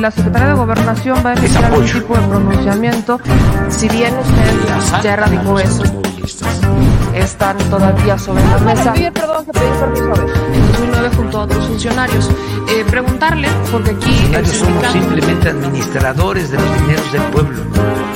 la Secretaría de Gobernación va a emitir algún tipo de pronunciamiento, si bien usted ya erradicó eso, están todavía sobre la mesa. perdón, que pedí permiso a ver. En 2009 junto a otros funcionarios. Eh, preguntarle, porque aquí el Ellos somos simplemente administradores de los dineros del pueblo.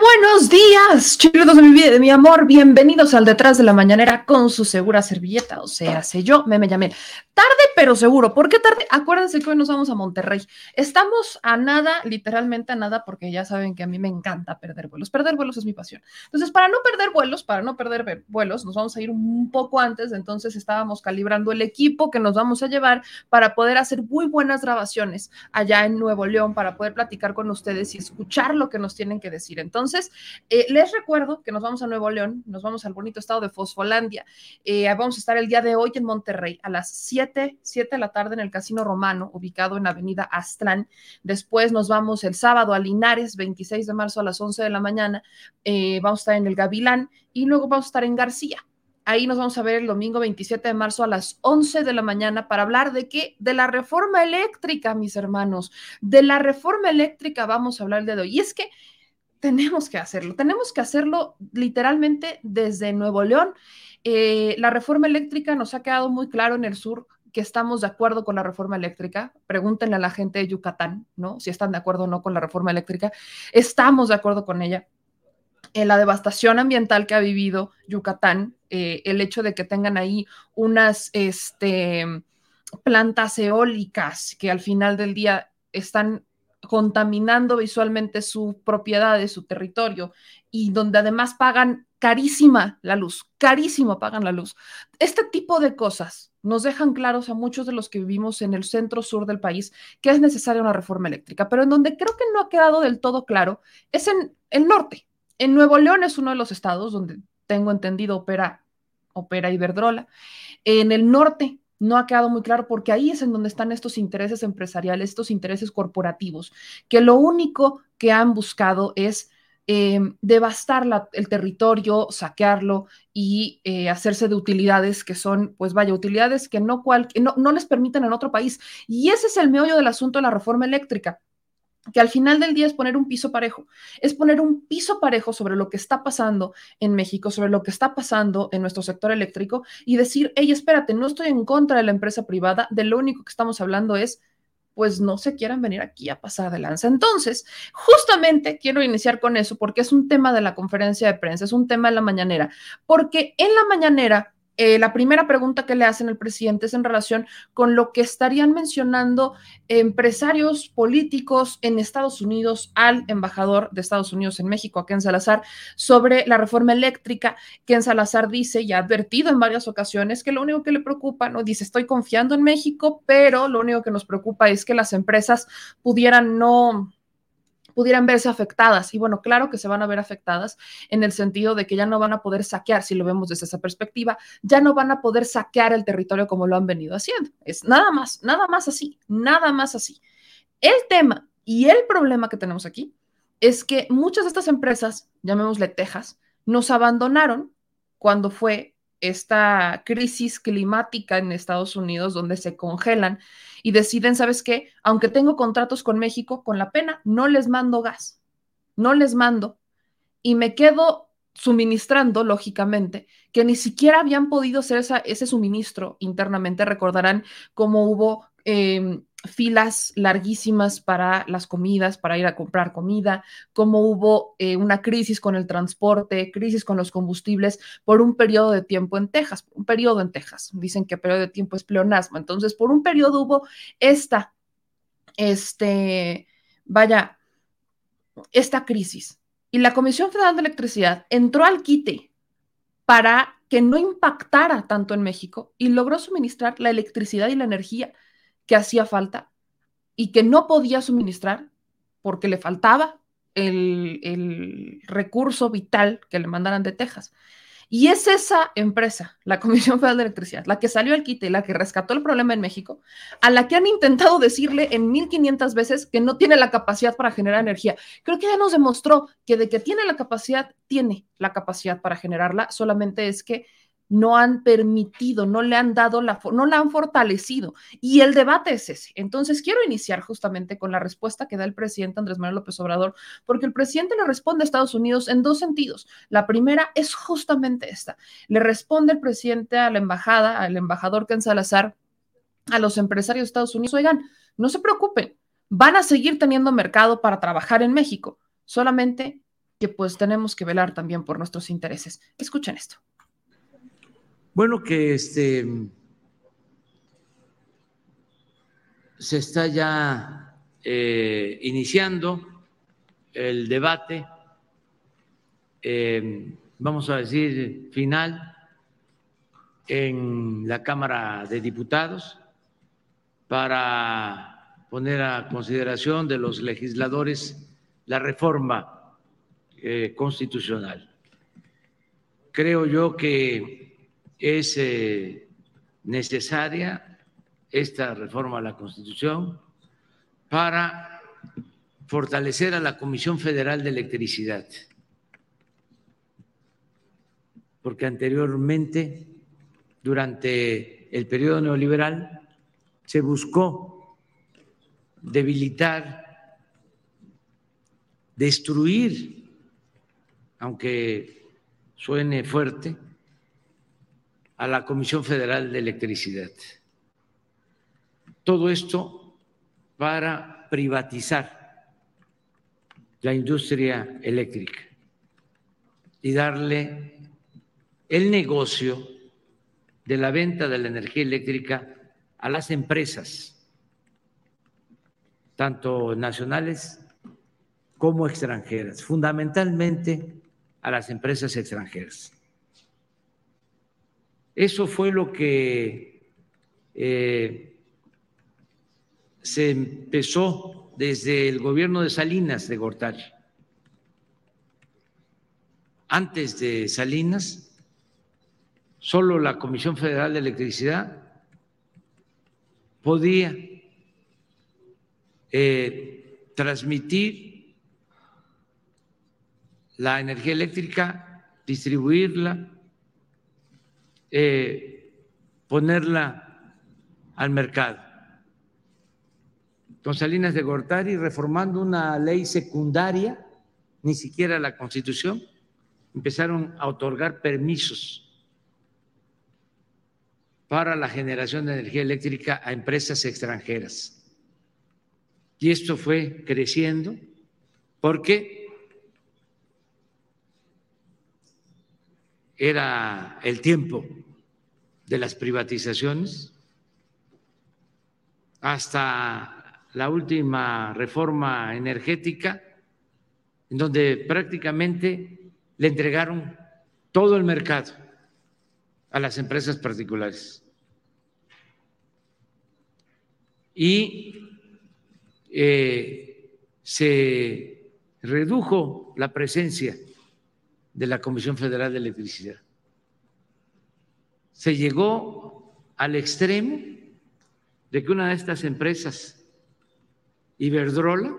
Buenos días, chicos de mi de mi amor. Bienvenidos al Detrás de la Mañanera con su segura servilleta. O sea, sé yo, me me llamé. Tarde, pero seguro. ¿Por qué tarde? Acuérdense que hoy nos vamos a Monterrey. Estamos a nada, literalmente a nada, porque ya saben que a mí me encanta perder vuelos. Perder vuelos es mi pasión. Entonces, para no perder vuelos, para no perder vuelos, nos vamos a ir un poco antes. Entonces, estábamos calibrando el equipo que nos vamos a llevar para poder hacer muy buenas grabaciones allá en Nuevo León, para poder platicar con ustedes y escuchar lo que nos tienen que decir. Entonces, eh, les recuerdo que nos vamos a Nuevo León, nos vamos al bonito estado de Fosfolandia. Eh, vamos a estar el día de hoy en Monterrey a las 7, 7 de la tarde en el Casino Romano, ubicado en Avenida Aztlán. Después nos vamos el sábado a Linares, 26 de marzo a las 11 de la mañana. Eh, vamos a estar en el Gavilán y luego vamos a estar en García. Ahí nos vamos a ver el domingo 27 de marzo a las 11 de la mañana para hablar de qué? De la reforma eléctrica, mis hermanos. De la reforma eléctrica vamos a hablar el día de hoy. Y es que tenemos que hacerlo, tenemos que hacerlo literalmente desde Nuevo León. Eh, la reforma eléctrica nos ha quedado muy claro en el sur que estamos de acuerdo con la reforma eléctrica. Pregúntenle a la gente de Yucatán, ¿no? Si están de acuerdo o no con la reforma eléctrica. Estamos de acuerdo con ella. En la devastación ambiental que ha vivido Yucatán, eh, el hecho de que tengan ahí unas este, plantas eólicas que al final del día están contaminando visualmente su propiedad, su territorio, y donde además pagan carísima la luz, carísimo pagan la luz. Este tipo de cosas nos dejan claros a muchos de los que vivimos en el centro sur del país que es necesaria una reforma eléctrica, pero en donde creo que no ha quedado del todo claro es en el norte. En Nuevo León es uno de los estados donde tengo entendido opera, opera Iberdrola. En el norte no ha quedado muy claro porque ahí es en donde están estos intereses empresariales, estos intereses corporativos, que lo único que han buscado es eh, devastar la, el territorio, saquearlo y eh, hacerse de utilidades que son, pues vaya, utilidades que no, cual, no, no les permiten en otro país. Y ese es el meollo del asunto de la reforma eléctrica que al final del día es poner un piso parejo, es poner un piso parejo sobre lo que está pasando en México, sobre lo que está pasando en nuestro sector eléctrico y decir, hey, espérate, no estoy en contra de la empresa privada, de lo único que estamos hablando es pues no se quieran venir aquí a pasar de lanza. Entonces, justamente quiero iniciar con eso porque es un tema de la conferencia de prensa, es un tema de la mañanera, porque en la mañanera eh, la primera pregunta que le hacen al presidente es en relación con lo que estarían mencionando empresarios políticos en Estados Unidos al embajador de Estados Unidos en México, a Ken Salazar, sobre la reforma eléctrica. Ken Salazar dice y ha advertido en varias ocasiones que lo único que le preocupa, no dice, estoy confiando en México, pero lo único que nos preocupa es que las empresas pudieran no pudieran verse afectadas. Y bueno, claro que se van a ver afectadas en el sentido de que ya no van a poder saquear, si lo vemos desde esa perspectiva, ya no van a poder saquear el territorio como lo han venido haciendo. Es nada más, nada más así, nada más así. El tema y el problema que tenemos aquí es que muchas de estas empresas, llamémosle Texas, nos abandonaron cuando fue esta crisis climática en Estados Unidos, donde se congelan y deciden, ¿sabes qué? Aunque tengo contratos con México, con la pena, no les mando gas, no les mando y me quedo suministrando, lógicamente, que ni siquiera habían podido hacer esa, ese suministro internamente. Recordarán cómo hubo eh, filas larguísimas para las comidas, para ir a comprar comida, cómo hubo eh, una crisis con el transporte, crisis con los combustibles por un periodo de tiempo en Texas, un periodo en Texas. Dicen que periodo de tiempo es pleonasmo. Entonces, por un periodo hubo esta, este, vaya, esta crisis. Y la Comisión Federal de Electricidad entró al quite para que no impactara tanto en México y logró suministrar la electricidad y la energía que hacía falta y que no podía suministrar porque le faltaba el, el recurso vital que le mandaran de Texas. Y es esa empresa, la Comisión Federal de Electricidad, la que salió al quite, la que rescató el problema en México, a la que han intentado decirle en 1500 veces que no tiene la capacidad para generar energía. Creo que ya nos demostró que de que tiene la capacidad, tiene la capacidad para generarla, solamente es que no han permitido, no le han dado la, no la han fortalecido. Y el debate es ese. Entonces, quiero iniciar justamente con la respuesta que da el presidente Andrés Manuel López Obrador, porque el presidente le responde a Estados Unidos en dos sentidos. La primera es justamente esta. Le responde el presidente a la embajada, al embajador Ken Salazar, a los empresarios de Estados Unidos, oigan, no se preocupen, van a seguir teniendo mercado para trabajar en México, solamente que pues tenemos que velar también por nuestros intereses. Escuchen esto. Bueno, que este se está ya eh, iniciando el debate, eh, vamos a decir, final en la Cámara de Diputados para poner a consideración de los legisladores la reforma eh, constitucional. Creo yo que es eh, necesaria esta reforma a la Constitución para fortalecer a la Comisión Federal de Electricidad, porque anteriormente, durante el periodo neoliberal, se buscó debilitar, destruir, aunque suene fuerte, a la Comisión Federal de Electricidad. Todo esto para privatizar la industria eléctrica y darle el negocio de la venta de la energía eléctrica a las empresas, tanto nacionales como extranjeras, fundamentalmente a las empresas extranjeras. Eso fue lo que eh, se empezó desde el gobierno de Salinas de Gortari. Antes de Salinas, solo la Comisión Federal de Electricidad podía eh, transmitir la energía eléctrica, distribuirla, eh, ponerla al mercado. Con Salinas de Gortari reformando una ley secundaria, ni siquiera la Constitución, empezaron a otorgar permisos para la generación de energía eléctrica a empresas extranjeras. Y esto fue creciendo porque era el tiempo de las privatizaciones hasta la última reforma energética, en donde prácticamente le entregaron todo el mercado a las empresas particulares. Y eh, se redujo la presencia de la Comisión Federal de Electricidad. Se llegó al extremo de que una de estas empresas, Iberdrola,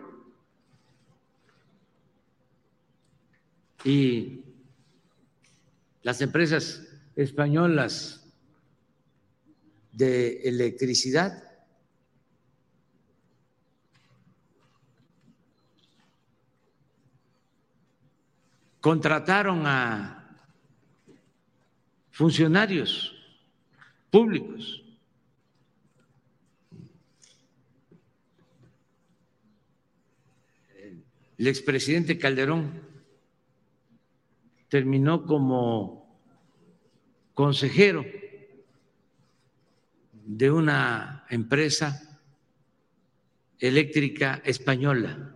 y las empresas españolas de electricidad contrataron a funcionarios públicos. El expresidente Calderón terminó como consejero de una empresa eléctrica española.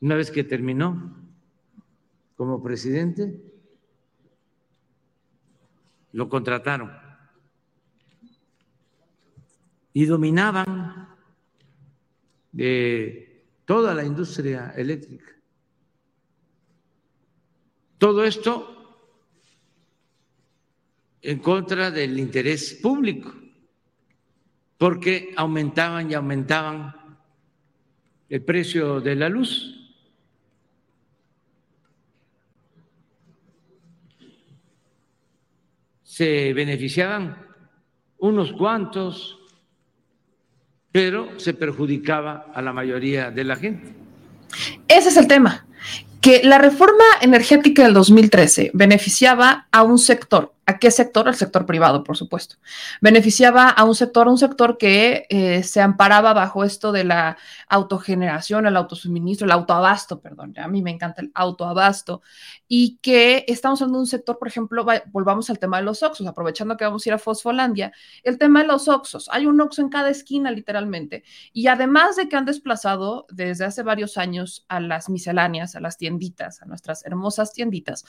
Una vez que terminó, como presidente, lo contrataron y dominaban de toda la industria eléctrica. Todo esto en contra del interés público, porque aumentaban y aumentaban el precio de la luz. Se beneficiaban unos cuantos, pero se perjudicaba a la mayoría de la gente. Ese es el tema, que la reforma energética del 2013 beneficiaba a un sector ¿A qué sector? Al sector privado, por supuesto. Beneficiaba a un sector, un sector que eh, se amparaba bajo esto de la autogeneración, el autosuministro, el autoabasto, perdón, a mí me encanta el autoabasto, y que estamos hablando de un sector, por ejemplo, volvamos al tema de los oxos, aprovechando que vamos a ir a Fosfolandia, el tema de los oxos, hay un oxo en cada esquina literalmente, y además de que han desplazado desde hace varios años a las misceláneas, a las tienditas, a nuestras hermosas tienditas,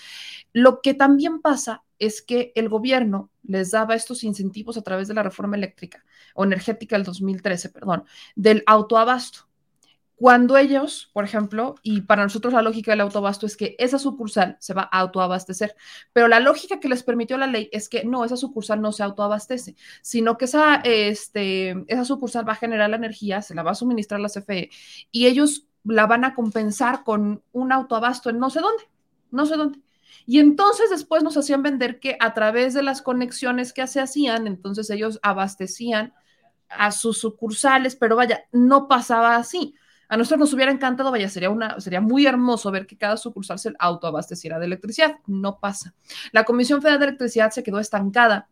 lo que también pasa es que el gobierno les daba estos incentivos a través de la reforma eléctrica o energética del 2013, perdón, del autoabasto. Cuando ellos, por ejemplo, y para nosotros la lógica del autoabasto es que esa sucursal se va a autoabastecer, pero la lógica que les permitió la ley es que no, esa sucursal no se autoabastece, sino que esa, este, esa sucursal va a generar la energía, se la va a suministrar la CFE y ellos la van a compensar con un autoabasto en no sé dónde, no sé dónde. Y entonces después nos hacían vender que a través de las conexiones que se hacían, entonces ellos abastecían a sus sucursales, pero vaya, no pasaba así. A nosotros nos hubiera encantado, vaya, sería, una, sería muy hermoso ver que cada sucursal se autoabasteciera de electricidad. No pasa. La Comisión Federal de Electricidad se quedó estancada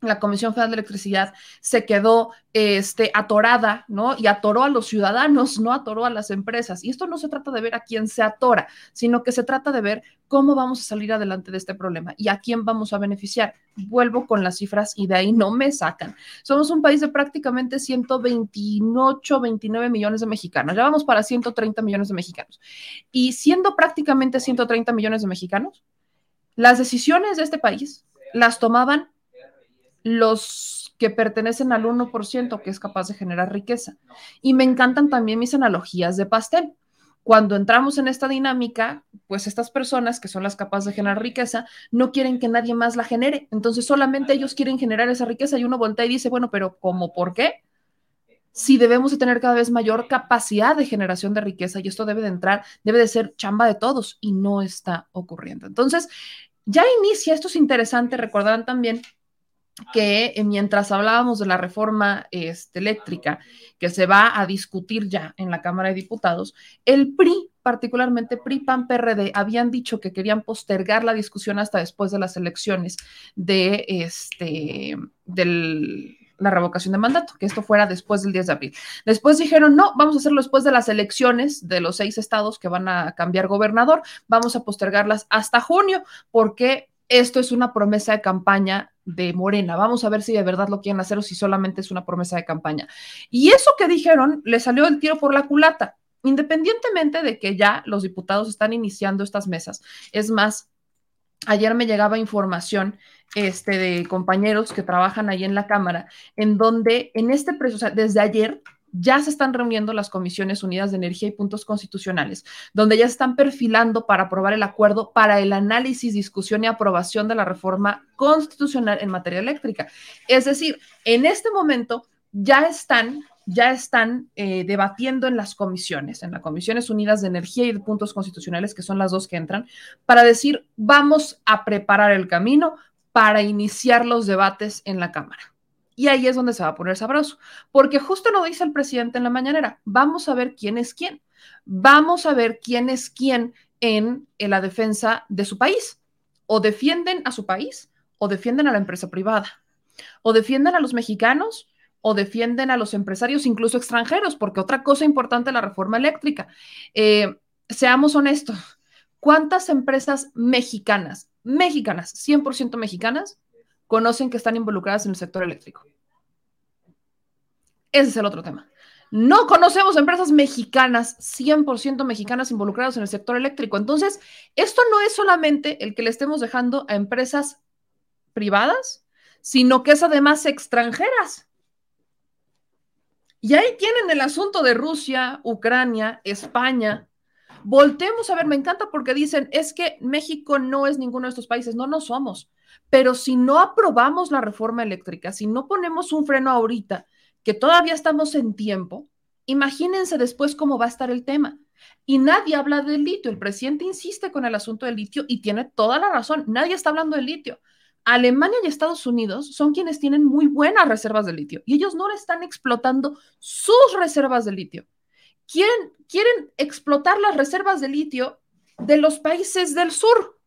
la Comisión Federal de Electricidad se quedó este, atorada, ¿no? Y atoró a los ciudadanos, no atoró a las empresas. Y esto no se trata de ver a quién se atora, sino que se trata de ver cómo vamos a salir adelante de este problema y a quién vamos a beneficiar. Vuelvo con las cifras y de ahí no me sacan. Somos un país de prácticamente 128, 29 millones de mexicanos. Ya vamos para 130 millones de mexicanos. Y siendo prácticamente 130 millones de mexicanos, las decisiones de este país las tomaban los que pertenecen al 1% que es capaz de generar riqueza. Y me encantan también mis analogías de pastel. Cuando entramos en esta dinámica, pues estas personas que son las capaces de generar riqueza no quieren que nadie más la genere. Entonces solamente ellos quieren generar esa riqueza y uno voltea y dice, bueno, pero ¿cómo? ¿Por qué? Si debemos de tener cada vez mayor capacidad de generación de riqueza y esto debe de entrar, debe de ser chamba de todos y no está ocurriendo. Entonces, ya inicia, esto es interesante, recordarán también que eh, mientras hablábamos de la reforma este, eléctrica que se va a discutir ya en la Cámara de Diputados, el PRI, particularmente PRI, PAN, PRD, habían dicho que querían postergar la discusión hasta después de las elecciones de este, del la revocación de mandato, que esto fuera después del 10 de abril. Después dijeron, no, vamos a hacerlo después de las elecciones de los seis estados que van a cambiar gobernador, vamos a postergarlas hasta junio, porque esto es una promesa de campaña de Morena. Vamos a ver si de verdad lo quieren hacer o si solamente es una promesa de campaña. Y eso que dijeron le salió el tiro por la culata, independientemente de que ya los diputados están iniciando estas mesas. Es más, ayer me llegaba información este, de compañeros que trabajan ahí en la Cámara, en donde en este precio, o sea, desde ayer ya se están reuniendo las comisiones unidas de energía y puntos constitucionales, donde ya están perfilando para aprobar el acuerdo para el análisis, discusión y aprobación de la reforma constitucional en materia eléctrica. Es decir, en este momento ya están ya están eh, debatiendo en las comisiones, en las comisiones unidas de energía y de puntos constitucionales, que son las dos que entran, para decir, vamos a preparar el camino para iniciar los debates en la Cámara. Y ahí es donde se va a poner sabroso, porque justo lo dice el presidente en la mañanera, vamos a ver quién es quién, vamos a ver quién es quién en, la defensa de su país. O defienden a su país o defienden a la empresa privada, o defienden a los mexicanos o defienden a los empresarios, incluso extranjeros, porque otra cosa importante de la reforma eléctrica, eh, seamos honestos, ¿cuántas empresas mexicanas, mexicanas, 100% mexicanas, conocen que están involucradas en el sector eléctrico. Ese es el otro tema. No conocemos empresas mexicanas, 100% mexicanas involucradas en el sector eléctrico. Entonces, esto no es solamente el que le estemos dejando a empresas privadas, sino que es además extranjeras. Y ahí tienen el asunto de Rusia, Ucrania, España. Voltemos a ver, me encanta porque dicen, es que México no es ninguno de estos países. No, no somos. Pero si no aprobamos la reforma eléctrica, si no ponemos un freno ahorita, que todavía estamos en tiempo, imagínense después cómo va a estar el tema. Y nadie habla del litio. El presidente insiste con el asunto del litio y tiene toda la razón. Nadie está hablando del litio. Alemania y Estados Unidos son quienes tienen muy buenas reservas de litio y ellos no le están explotando sus reservas de litio. Quieren, quieren explotar las reservas de litio de los países del sur.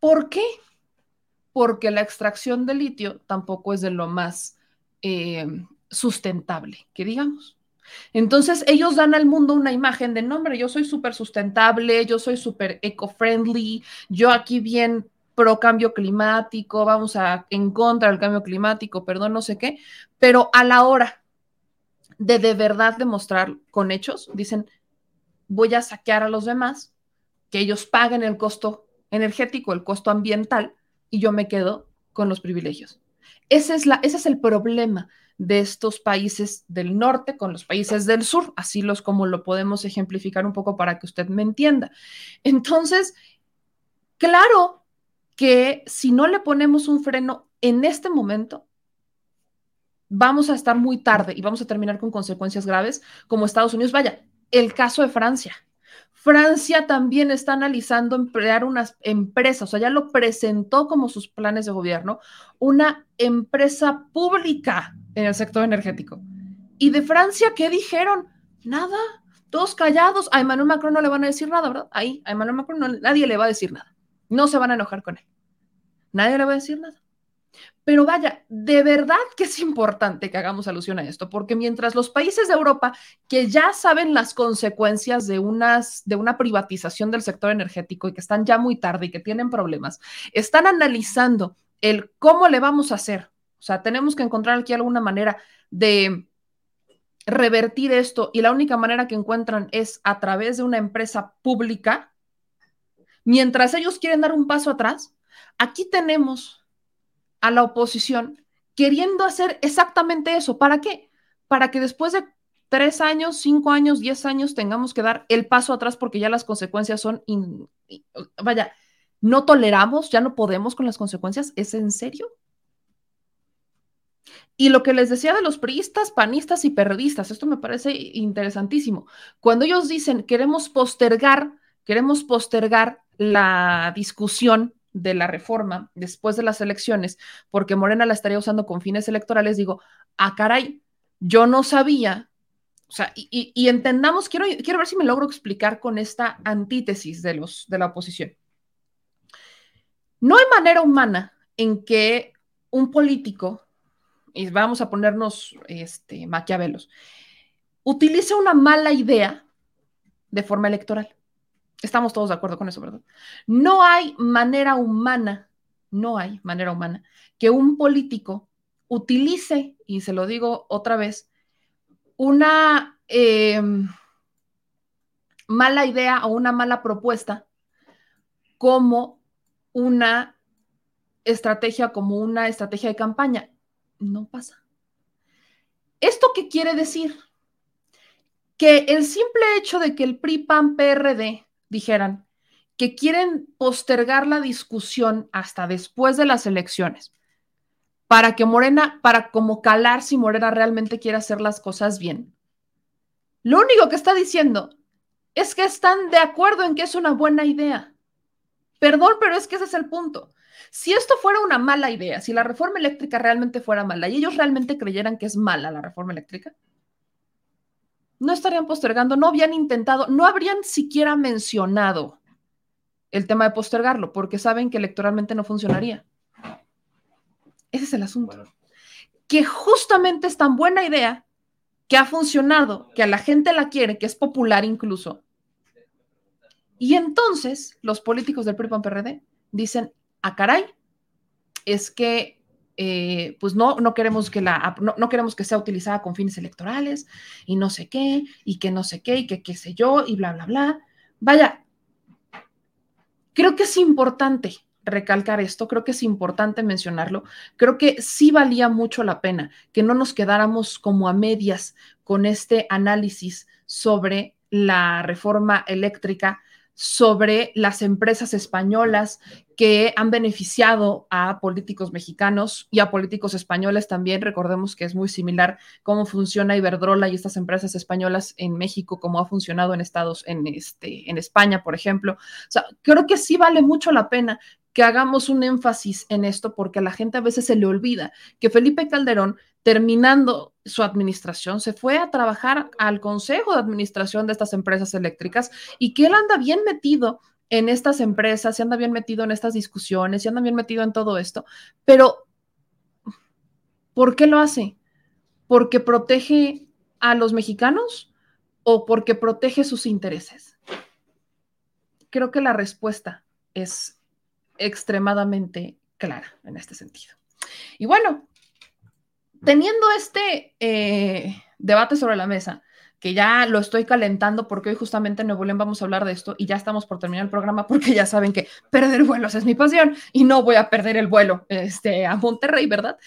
¿Por qué? Porque la extracción de litio tampoco es de lo más eh, sustentable, que digamos. Entonces ellos dan al mundo una imagen de, nombre, yo soy súper sustentable, yo soy súper eco-friendly, yo aquí bien pro cambio climático, vamos a en contra del cambio climático, perdón, no sé qué, pero a la hora de de verdad demostrar con hechos, dicen, voy a saquear a los demás, que ellos paguen el costo energético, el costo ambiental, y yo me quedo con los privilegios. Ese es, la, ese es el problema de estos países del norte con los países del sur, así los como lo podemos ejemplificar un poco para que usted me entienda. Entonces, claro que si no le ponemos un freno en este momento, vamos a estar muy tarde y vamos a terminar con consecuencias graves como Estados Unidos. Vaya, el caso de Francia. Francia también está analizando emplear unas empresas, o sea, ya lo presentó como sus planes de gobierno, una empresa pública en el sector energético. ¿Y de Francia qué dijeron? Nada, todos callados. A Emmanuel Macron no le van a decir nada, ¿verdad? Ahí, a Emmanuel Macron nadie le va a decir nada. No se van a enojar con él. Nadie le va a decir nada. Pero vaya, de verdad que es importante que hagamos alusión a esto, porque mientras los países de Europa que ya saben las consecuencias de, unas, de una privatización del sector energético y que están ya muy tarde y que tienen problemas, están analizando el cómo le vamos a hacer. O sea, tenemos que encontrar aquí alguna manera de revertir esto y la única manera que encuentran es a través de una empresa pública. Mientras ellos quieren dar un paso atrás, aquí tenemos a la oposición queriendo hacer exactamente eso. ¿Para qué? Para que después de tres años, cinco años, diez años tengamos que dar el paso atrás porque ya las consecuencias son, vaya, no toleramos, ya no podemos con las consecuencias. ¿Es en serio? Y lo que les decía de los priistas, panistas y periodistas, esto me parece interesantísimo. Cuando ellos dicen queremos postergar, queremos postergar la discusión de la reforma después de las elecciones, porque Morena la estaría usando con fines electorales, digo, ah, caray, yo no sabía. O sea, y, entendamos, quiero, quiero ver si me logro explicar con esta antítesis de, los, de la oposición. No hay manera humana en que un político, y vamos a ponernos este, maquiavelos, utilice una mala idea de forma electoral. Estamos todos de acuerdo con eso, ¿verdad? No hay manera humana, no hay manera humana que un político utilice, y se lo digo otra vez, una em, mala idea o una mala propuesta como una estrategia, como una estrategia de campaña. No pasa. ¿Esto qué quiere decir? Que el simple hecho de que el PRI, PAN, PRD dijeran que quieren postergar la discusión hasta después de las elecciones para que Morena, para como calar si Morena realmente quiere hacer las cosas bien. Lo único que está diciendo es que están de acuerdo en que es una buena idea. Perdón, pero es que ese es el punto. Si esto fuera una mala idea, si la reforma eléctrica realmente fuera mala y ellos realmente creyeran que es mala la reforma eléctrica, no estarían postergando, no habían intentado, no habrían siquiera mencionado el tema de postergarlo, porque saben que electoralmente no funcionaría. Ese es el asunto. Que justamente es tan buena idea que ha funcionado, que a la gente la quiere, que es popular incluso. Y entonces los políticos del PRI PRD dicen, a ah, caray, es que eh, pues no, no, queremos que la, no, queremos que sea utilizada con fines electorales y no sé qué, y que no sé qué, y que qué sé yo, y bla, bla, bla. Vaya, creo que es importante recalcar esto, creo que es importante mencionarlo, creo que sí valía mucho la pena que no nos quedáramos como a medias con este análisis sobre la reforma eléctrica, sobre las empresas españolas que han beneficiado a políticos mexicanos y a políticos españoles también. Recordemos que es muy similar cómo funciona Iberdrola y estas empresas españolas en México, cómo ha funcionado en Estados, en, este, en España, por ejemplo. O sea, creo que sí vale mucho la pena que hagamos un énfasis en esto porque a la gente a veces se le olvida que Felipe Calderón, terminando su administración, se fue a trabajar al consejo de administración de estas empresas eléctricas y que él anda bien metido en estas empresas, se anda bien metido en estas discusiones, se anda bien metido en todo esto, pero ¿por qué lo hace? ¿Porque protege a los mexicanos o porque protege sus intereses? Creo que la respuesta es extremadamente clara en este sentido. Y bueno, teniendo este eh, debate sobre la mesa, que ya lo estoy calentando porque hoy justamente en Nuevo León vamos a hablar de esto y ya estamos por terminar el programa porque ya saben que perder vuelos es mi pasión y no voy a perder el vuelo este, a Monterrey, ¿verdad?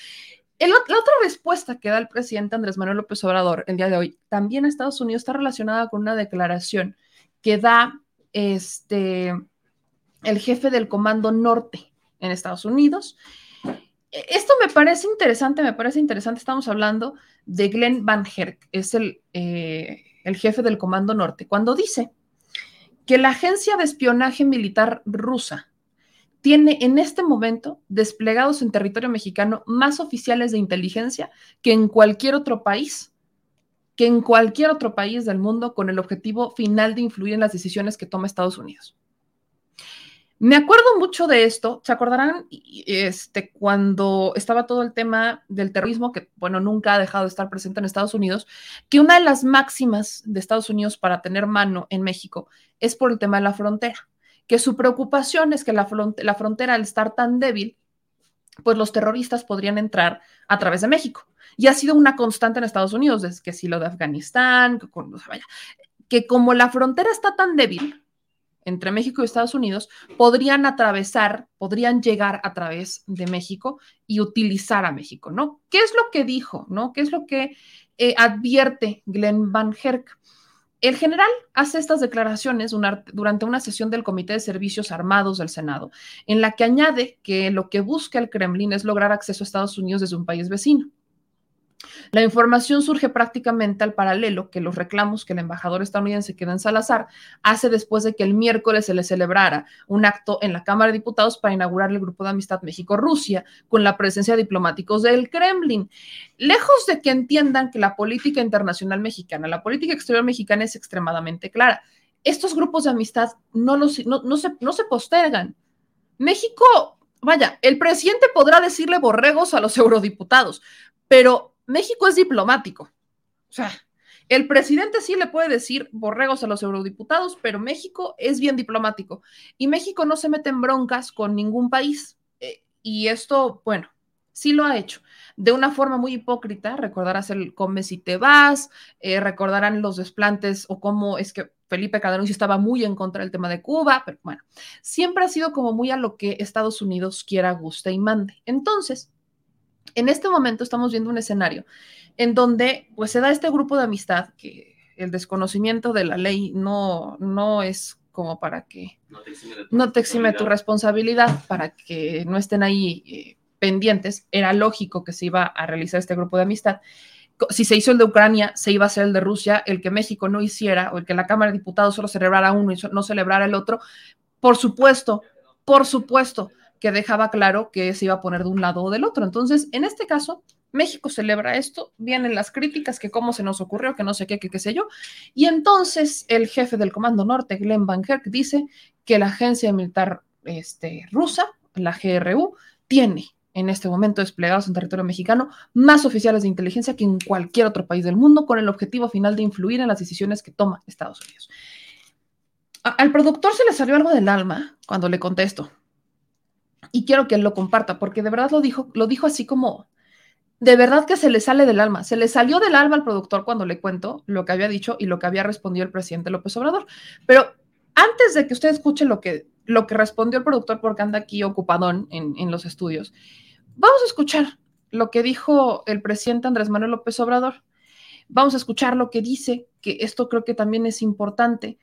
la otra respuesta que da el presidente Andrés Manuel López Obrador el día de hoy, también a Estados Unidos, está relacionada con una declaración que da este, el jefe del Comando Norte en Estados Unidos. Esto me parece interesante, me parece interesante. Estamos hablando de Glenn Van Herk, es el, eh, el jefe del Comando Norte, cuando dice que la agencia de espionaje militar rusa tiene en este momento desplegados en territorio mexicano más oficiales de inteligencia que en cualquier otro país, que en cualquier otro país del mundo con el objetivo final de influir en las decisiones que toma Estados Unidos. Me acuerdo mucho de esto, ¿se acordarán este, cuando estaba todo el tema del terrorismo, que bueno, nunca ha dejado de estar presente en Estados Unidos, que una de las máximas de Estados Unidos para tener mano en México es por el tema de la frontera, que su preocupación es que la, la frontera al estar tan débil, pues los terroristas podrían entrar a través de México. Y ha sido una constante en Estados Unidos, desde que sí lo de Afganistán, que, que como la frontera está tan débil, entre México y Estados Unidos podrían atravesar, podrían llegar a través de México y utilizar a México, ¿no? ¿Qué es lo que dijo, ¿no? ¿Qué es lo que eh, advierte Glenn Van Herk? El general hace estas declaraciones durante una sesión del Comité de Servicios Armados del Senado, en la que añade que lo que busca el Kremlin es lograr acceso a Estados Unidos desde un país vecino. La información surge prácticamente al paralelo que los reclamos que el embajador estadounidense en Salazar hace después de que el miércoles se le celebrara un acto en la Cámara de Diputados para inaugurar el Grupo de Amistad México-Rusia con la presencia de diplomáticos del Kremlin. Lejos de que entiendan que la política internacional mexicana, la política exterior mexicana es extremadamente clara. Estos grupos de amistad no, los, no, se, no se postergan. México vaya, el presidente podrá decirle borregos a los eurodiputados, pero México es diplomático. O sea, el presidente sí le puede decir borregos a los eurodiputados, pero México es bien diplomático y México no se mete en broncas con ningún país. Eh, y esto, bueno, sí lo ha hecho. De una forma muy hipócrita, recordarás el come si te vas, eh, recordarán los desplantes o cómo es que Felipe Calderón estaba muy en contra del tema de Cuba, pero bueno, siempre ha sido como muy a lo que Estados Unidos quiera, guste y mande. Entonces, en este momento estamos viendo un escenario en donde pues se da este grupo de amistad que el desconocimiento de la ley no, no es como para que no te exime, tu, responsabilidad, para que no estén ahí eh, pendientes. Era lógico que se iba a realizar este grupo de amistad. Si se hizo el de Ucrania, se iba a hacer el de Rusia, el que México no hiciera, o el que la Cámara de Diputados solo celebrara uno y no celebrara el otro. Por supuesto, por supuesto, que dejaba claro que se iba a poner de un lado o del otro. Entonces, en este caso, México celebra esto, vienen las críticas, que cómo se nos ocurrió, que no sé qué, qué sé yo. Y entonces el jefe del Comando Norte, Glenn Van Herk, dice que la agencia militar este, rusa, la GRU, tiene en este momento desplegados en territorio mexicano más oficiales de inteligencia que en cualquier otro país del mundo, con el objetivo final de influir en las decisiones que toma Estados Unidos. al productor se le salió algo del alma cuando le contesto y quiero que lo comparta, porque de verdad lo dijo, lo dijo así como, de verdad que se le sale del alma, se le salió del alma al productor cuando le cuento lo que había dicho y lo que había respondido el presidente López Obrador. Pero antes de que usted escuche lo que, lo que respondió el productor, porque anda aquí ocupadón en, en los estudios, vamos a escuchar lo que dijo el presidente Andrés Manuel López Obrador. Vamos a escuchar lo que dice, que esto creo que también es importante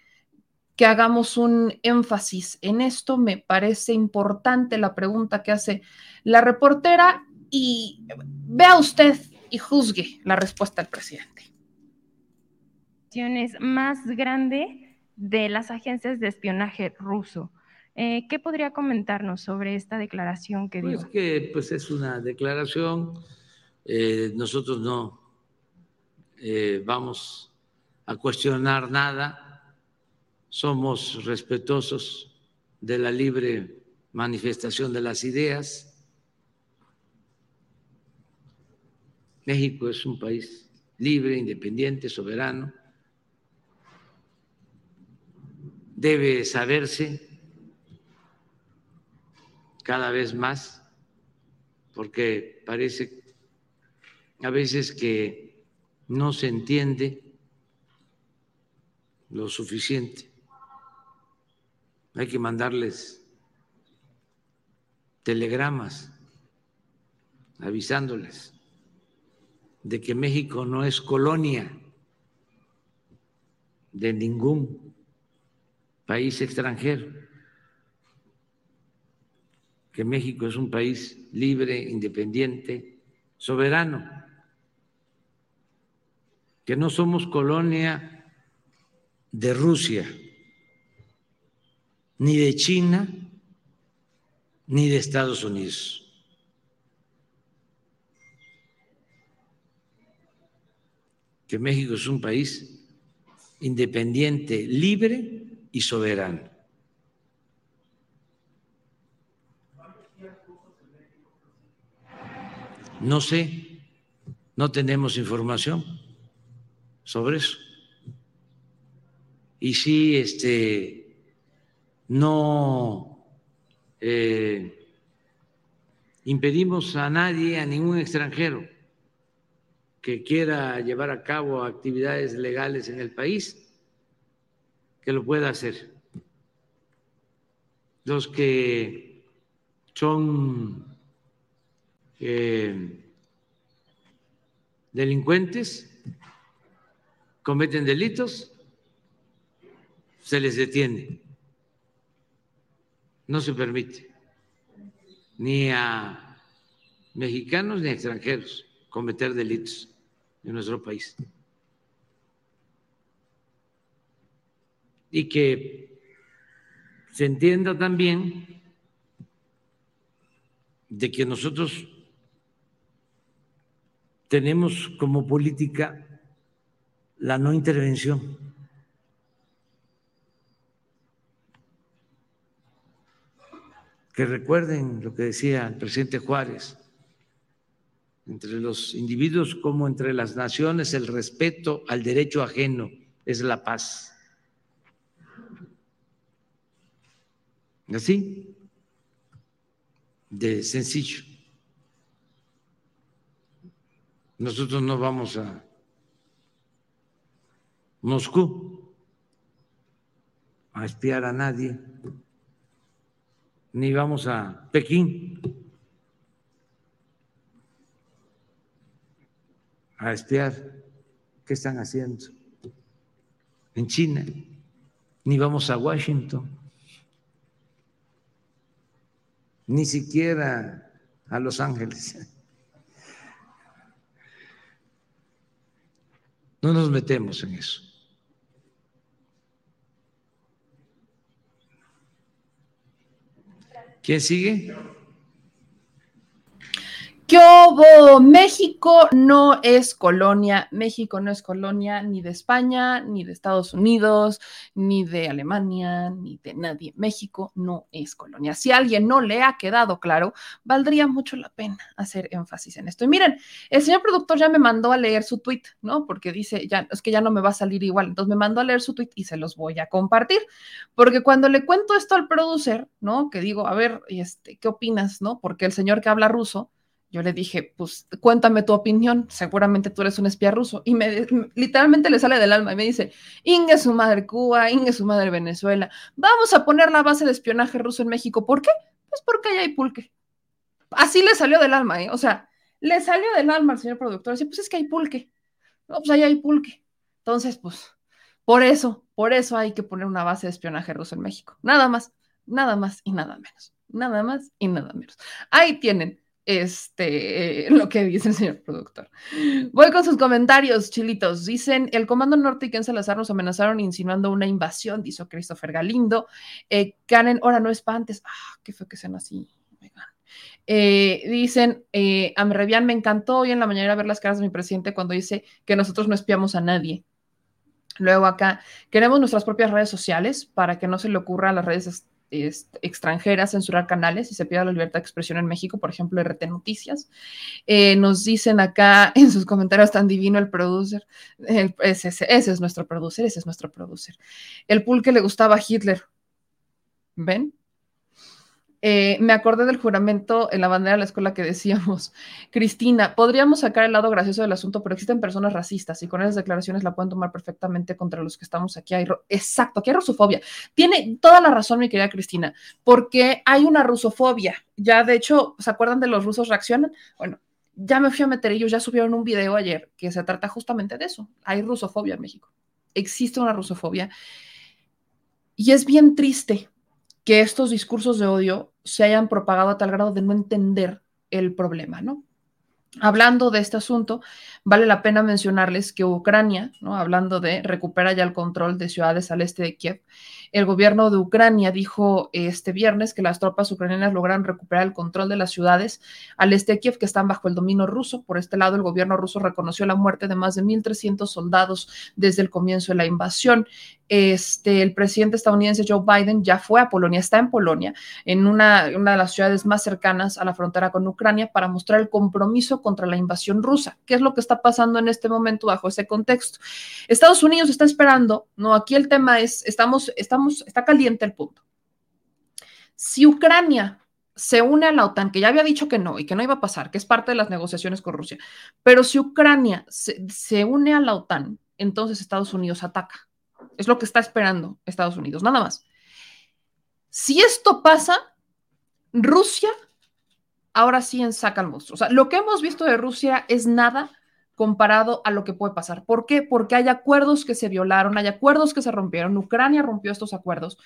que hagamos un énfasis en esto. Me parece importante la pregunta que hace la reportera y vea usted y juzgue la respuesta del presidente. Más grande de las agencias de espionaje ruso. Eh, ¿Qué podría comentarnos sobre esta declaración que pues dio? que pues es una declaración. Eh, nosotros no eh, vamos a cuestionar nada. Somos respetuosos de la libre manifestación de las ideas. México es un país libre, independiente, soberano. Debe saberse cada vez más, porque parece a veces que no se entiende lo suficiente. Hay que mandarles telegramas avisándoles de que México no es colonia de ningún país extranjero que México es un país libre, independiente, soberano, que no somos colonia de Rusia, ni de China, ni de Estados Unidos. Que México es un país independiente, libre y soberano. No sé, no tenemos información sobre eso. Y si este, no eh, impedimos a nadie, a ningún extranjero que quiera llevar a cabo actividades legales en el país, que lo pueda hacer. Los que son eh, delincuentes cometen delitos, se les detiene. No se permite ni a mexicanos ni a extranjeros cometer delitos en nuestro país. Y que se entienda también de que nosotros tenemos como política la no intervención. Que recuerden lo que decía el presidente Juárez, entre los individuos como entre las naciones el respeto al derecho ajeno es la paz. ¿Así? De sencillo. Nosotros no vamos a Moscú a espiar a nadie, ni vamos a Pekín. A espiar. Qué están haciendo en China, ni vamos a Washington, ni siquiera a Los Ángeles. No nos metemos en eso. ¿Quién sigue? ¿Qué? México no es colonia, México no es colonia ni de España, ni de Estados Unidos, ni de Alemania, ni de nadie. México no es colonia. Si a alguien no le ha quedado claro, valdría mucho la pena hacer énfasis en esto. Y miren, el señor productor ya me mandó a leer su tweet, ¿no? Porque dice, ya, es que ya no me va a salir igual. Entonces me mandó a leer su tweet y se los voy a compartir. Porque cuando le cuento esto al producer, ¿no? Que digo, a ver, este, ¿qué opinas, no? Porque el señor que habla ruso, yo le dije, pues cuéntame tu opinión, seguramente tú eres un espía ruso. Y me, literalmente le sale del alma y me dice, Inge su madre Cuba, Inge su madre Venezuela, vamos a poner la base de espionaje ruso en México. ¿Por qué? Pues porque allá hay pulque. Así le salió del alma, ¿eh? O sea, le salió del alma al señor productor. Dice, pues es que hay pulque. No, pues allá hay pulque. Entonces, pues, Por eso, por eso hay que poner una base de espionaje ruso en México. Nada más, nada más y nada menos. Nada más y nada menos. Ahí tienen este, lo que dice el señor productor. Voy con sus comentarios, chilitos. Dicen, el Comando Norte y Ken Salazar nos amenazaron insinuando una invasión, dice Christopher Galindo. Eh, Canen, ahora no espantes. Ah, qué fue que sean así. Eh, dicen, eh, Amrevian, me encantó hoy en la mañana ver las caras de mi presidente cuando dice que nosotros no espiamos a nadie. Luego acá, queremos nuestras propias redes sociales para que no se le ocurra a las redes extranjeras censurar canales y se pierda la libertad de expresión en México, por ejemplo, RT Noticias. Eh, nos dicen acá en sus comentarios tan divino el producer, ese, es nuestro producer, ese es nuestro producer. El pool que le gustaba a Hitler. ¿Ven? Eh, me acordé del juramento en la bandera de la escuela que decíamos, Cristina, podríamos sacar el lado gracioso del asunto, pero existen personas racistas y con esas declaraciones la pueden tomar perfectamente contra los que estamos aquí. Exacto, aquí hay rusofobia. Tiene toda la razón, mi querida Cristina, porque hay una rusofobia. Ya, de hecho, ¿se acuerdan de los rusos reaccionan? Bueno, ya me fui a meter, ellos ya subieron un video ayer que se trata justamente de eso. Hay rusofobia en México. Existe una rusofobia. Y es bien triste que estos discursos de odio se hayan propagado a tal grado de no entender el problema, ¿no? Hablando de este asunto, vale la pena mencionarles que Ucrania, ¿no? hablando de recupera ya el control de ciudades al este de Kiev, el gobierno de Ucrania dijo este viernes que las tropas ucranianas lograron recuperar el control de las ciudades al este de Kiev que están bajo el dominio ruso. Por este lado, el gobierno ruso reconoció la muerte de más de 1.300 soldados desde el comienzo de la invasión. Este, el presidente estadounidense Joe Biden ya fue a Polonia, está en Polonia, en una, una de las ciudades más cercanas a la frontera con Ucrania, para mostrar el compromiso contra la invasión rusa. ¿Qué es lo que está pasando en este momento bajo ese contexto? Estados Unidos está esperando, no, aquí el tema es, estamos, estamos, está caliente el punto. Si Ucrania se une a la OTAN, que ya había dicho que no y que no iba a pasar, que es parte de las negociaciones con Rusia, pero si Ucrania se, se une a la OTAN, entonces Estados Unidos ataca es lo que está esperando Estados Unidos, nada más. Si esto pasa, Rusia ahora sí ensaca al monstruo. O sea, lo que hemos visto de Rusia es nada comparado a lo que puede pasar. ¿Por qué? Porque hay acuerdos que se violaron, hay acuerdos que se rompieron. Ucrania rompió estos acuerdos.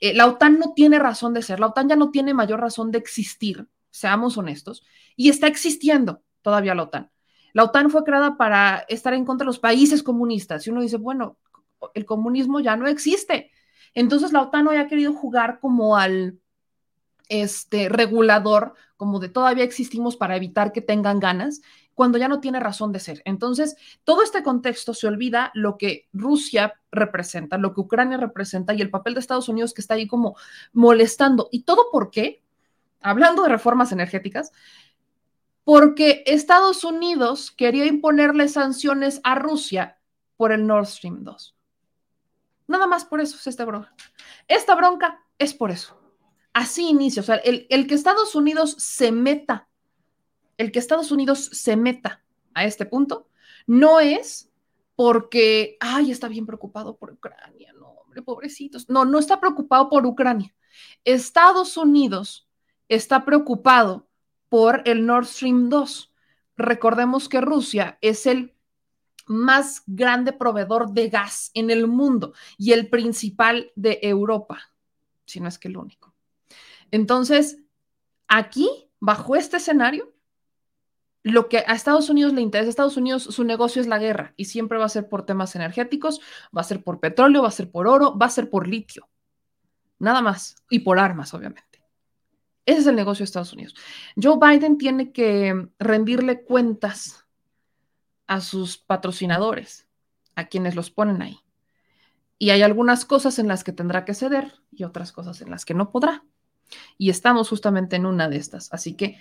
Eh, la OTAN no tiene razón de ser, la OTAN ya no tiene mayor razón de existir, seamos honestos, y está existiendo todavía la OTAN. La OTAN fue creada para estar en contra de los países comunistas. Y uno dice, bueno, el comunismo ya no existe. Entonces la OTAN hoy ha querido jugar como al este, regulador, como de todavía existimos para evitar que tengan ganas, cuando ya no tiene razón de ser. Entonces, todo este contexto se olvida lo que Rusia representa, lo que Ucrania representa y el papel de Estados Unidos que está ahí como molestando. ¿Y todo por qué? Hablando de reformas energéticas, porque Estados Unidos quería imponerle sanciones a Rusia por el Nord Stream 2. Nada más por eso es esta bronca. Esta bronca es por eso. Así inicia. O sea, el, el que Estados Unidos se meta, el que Estados Unidos se meta a este punto, no es porque, ay, está bien preocupado por Ucrania. No, hombre, pobrecitos. No, no está preocupado por Ucrania. Estados Unidos está preocupado por el Nord Stream 2. Recordemos que Rusia es el más grande proveedor de gas en el mundo y el principal de Europa, si no es que el único. Entonces, aquí, bajo este escenario, lo que a Estados Unidos le interesa, a Estados Unidos su negocio es la guerra y siempre va a ser por temas energéticos, va a ser por petróleo, va a ser por oro, va a ser por litio. Nada más. Y por armas, obviamente. Ese es el negocio de Estados Unidos. Joe Biden tiene que rendirle cuentas a sus patrocinadores, a quienes los ponen ahí. Y hay algunas cosas en las que tendrá que ceder y otras cosas en las que no podrá. Y estamos justamente en una de estas. Así que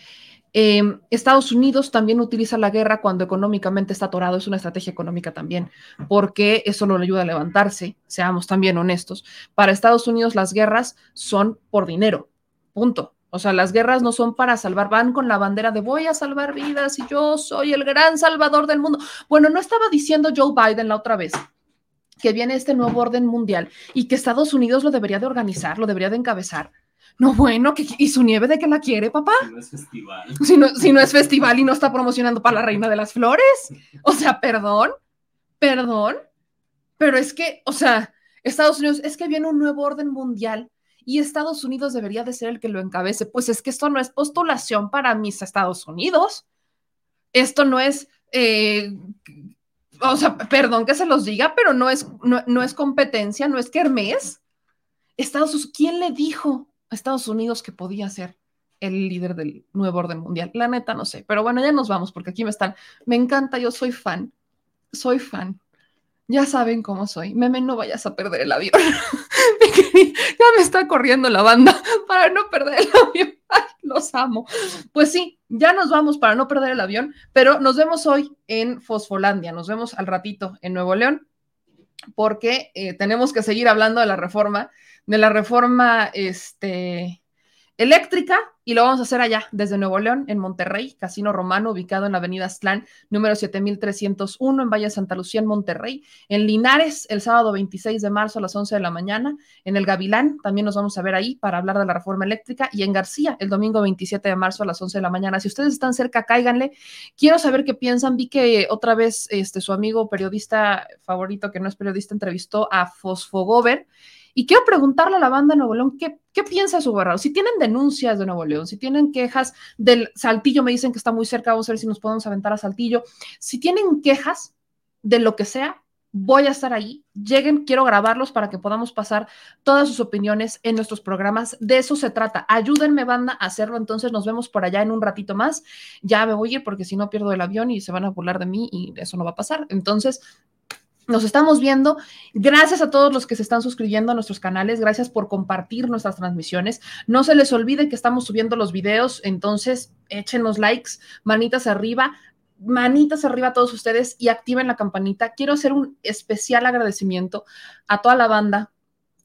em, Estados Unidos también utiliza la guerra cuando económicamente está atorado. Es una estrategia económica también, porque eso lo ayuda a levantarse, seamos también honestos. Para Estados Unidos las guerras son por dinero. Punto. O sea, las guerras no son para salvar, van con la bandera de voy a salvar vidas y yo soy el gran salvador del mundo. Bueno, no estaba diciendo Joe Biden la otra vez que viene este nuevo orden mundial y que Estados Unidos lo debería de organizar, lo debería de encabezar. No, bueno, ¿y su nieve de qué la quiere, papá? Si no es festival. Si no, si no es festival y no está promocionando para la Reina de las Flores. O sea, perdón, perdón. pero es que, o sea, Estados Unidos, es que viene un nuevo orden mundial y Estados Unidos debería de ser el que lo encabece. Pues es que esto no es postulación para mis Estados Unidos. Esto no es, eh, o sea, perdón que se los diga, pero no es, no, no es competencia, no es que Hermes. Estados Unidos, ¿quién le dijo Estados Unidos que podía ser el líder del nuevo orden mundial? La neta, no sé. Pero bueno, ya nos vamos porque aquí me están. Me encanta, yo soy fan. Soy fan. Ya saben cómo soy. Meme, no vayas a perder el avión. ya me está corriendo la banda para no perder el avión. Ay, los amo. Pues sí, ya nos vamos para no perder el avión, pero nos vemos hoy en Fosfolandia. Nos vemos al ratito en Nuevo León porque eh, tenemos que seguir hablando de la reforma, de la reforma este, eléctrica y lo vamos a hacer allá, desde Nuevo León, en Monterrey, Casino Romano, ubicado en la avenida Aztlán, número 7301, en Valle Santa Lucía, en Monterrey. En Linares, el sábado 26 de marzo a las 11 de la mañana. En el Gavilán, también nos vamos a ver ahí para hablar de la reforma eléctrica. Y en García, el domingo 27 de marzo a las 11 de la mañana. Si ustedes están cerca, cáiganle. Quiero saber qué piensan. Vi que otra vez este, su amigo periodista favorito, que no es periodista, entrevistó a Fosfogover y quiero preguntarle a la banda de Nuevo León, ¿qué, qué piensa su barrado? Si tienen denuncias de Nuevo León, si tienen quejas del Saltillo, me dicen que está muy cerca, vamos a ver si nos podemos aventar a Saltillo. Si tienen quejas de lo que sea, voy a estar ahí. Lleguen, quiero grabarlos para que podamos pasar todas sus opiniones en nuestros programas. De eso se trata. Ayúdenme, banda, a hacerlo. Entonces nos vemos por allá en un ratito más. Ya me voy a ir porque si no pierdo el avión y se van a burlar de mí y eso no va a pasar. Entonces, nos estamos viendo. Gracias a todos los que se están suscribiendo a nuestros canales. Gracias por compartir nuestras transmisiones. No se les olvide que estamos subiendo los videos. Entonces, échenos likes, manitas arriba, manitas arriba a todos ustedes y activen la campanita. Quiero hacer un especial agradecimiento a toda la banda,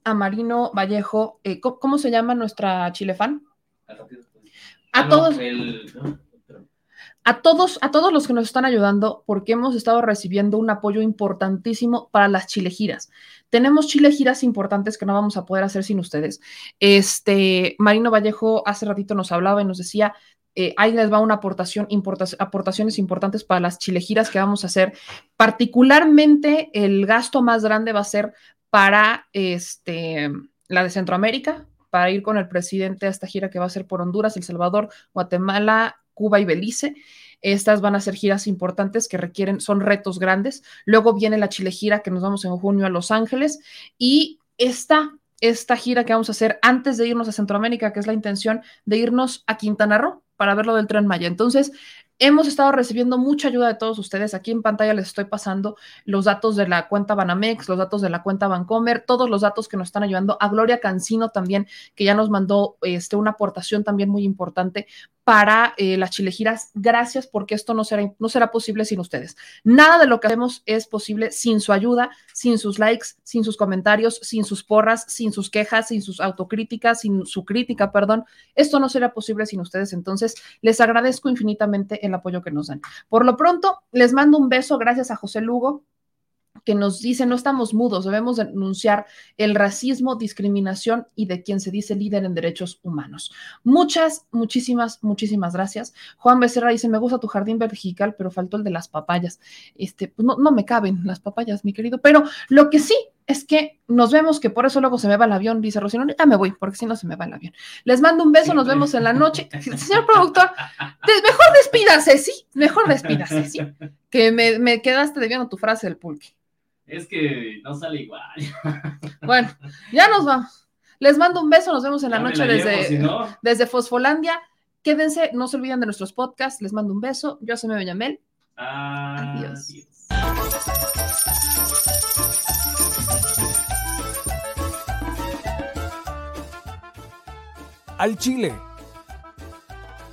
a Marino Vallejo. Eh, ¿cómo, se llama nuestra chilefan? A todos a todos, a todos los que nos están ayudando, porque hemos estado recibiendo un apoyo importantísimo para las chilegiras. Tenemos chilegiras importantes que no vamos a poder hacer sin ustedes. Este, Marino Vallejo hace ratito nos hablaba y nos decía, eh, ahí les va una aportación, aportaciones importantes para las chilegiras que vamos a hacer. Particularmente el gasto más grande va a ser para este, la de Centroamérica, para ir con el presidente a esta gira que va a ser por Honduras, El Salvador, Guatemala, Cuba y Belice. Estas van a ser giras importantes que requieren, son retos grandes. Luego viene la Chile gira que nos vamos en junio a Los Ángeles y esta, esta gira que vamos a hacer antes de irnos a Centroamérica, que es la intención de irnos a Quintana Roo para ver lo del tren Maya. Entonces, Hemos estado recibiendo mucha ayuda de todos ustedes. Aquí en pantalla les estoy pasando los datos de la cuenta Banamex, los datos de la cuenta Bancomer, todos los datos que nos están ayudando. A Gloria Cancino también, que ya nos mandó este, una aportación también muy importante para eh, las chilegiras. Gracias porque esto no será, no será posible sin ustedes. Nada de lo que hacemos es posible sin su ayuda, sin sus likes, sin sus comentarios, sin sus porras, sin sus quejas, sin sus autocríticas, sin su crítica, perdón. Esto no será posible sin ustedes. Entonces, les agradezco infinitamente el apoyo que nos dan. Por lo pronto, les mando un beso. Gracias a José Lugo que nos dice no estamos mudos, debemos denunciar el racismo, discriminación y de quien se dice líder en derechos humanos. Muchas, muchísimas, muchísimas gracias. Juan Becerra dice, me gusta tu jardín vertical, pero faltó el de las papayas. Este, pues no, no me caben las papayas, mi querido, pero lo que sí es que nos vemos, que por eso luego se me va el avión, dice Rocío, ya me voy, porque si no se me va el avión. Les mando un beso, nos vemos en la noche. Señor productor, mejor despídase, sí, mejor despídase, sí, que me, me quedaste debiendo tu frase del pulque. Es que no sale igual. Bueno, ya nos vamos. Les mando un beso, nos vemos en la noche desde, desde Fosfolandia. Quédense, no se olviden de nuestros podcasts. Les mando un beso. Yo soy Meme Yamel. Adiós. Al Chile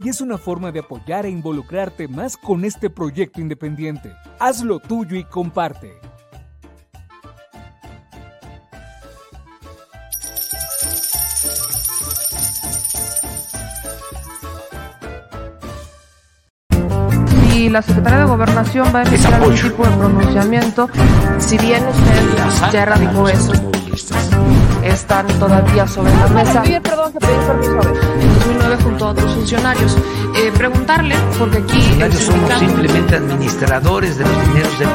Y es una forma de apoyar e involucrarte más con este proyecto independiente. Hazlo tuyo y comparte. Y la Secretaría de Gobernación va a emitir algún tipo de pronunciamiento, si bien usted ya erradicó eso, están todavía sobre la mesa. Bien, perdón, que pedí permiso. En 2009 junto a otros funcionarios. Eh, preguntarle, porque aquí... Funcionarios somos simplemente administradores de los dineros del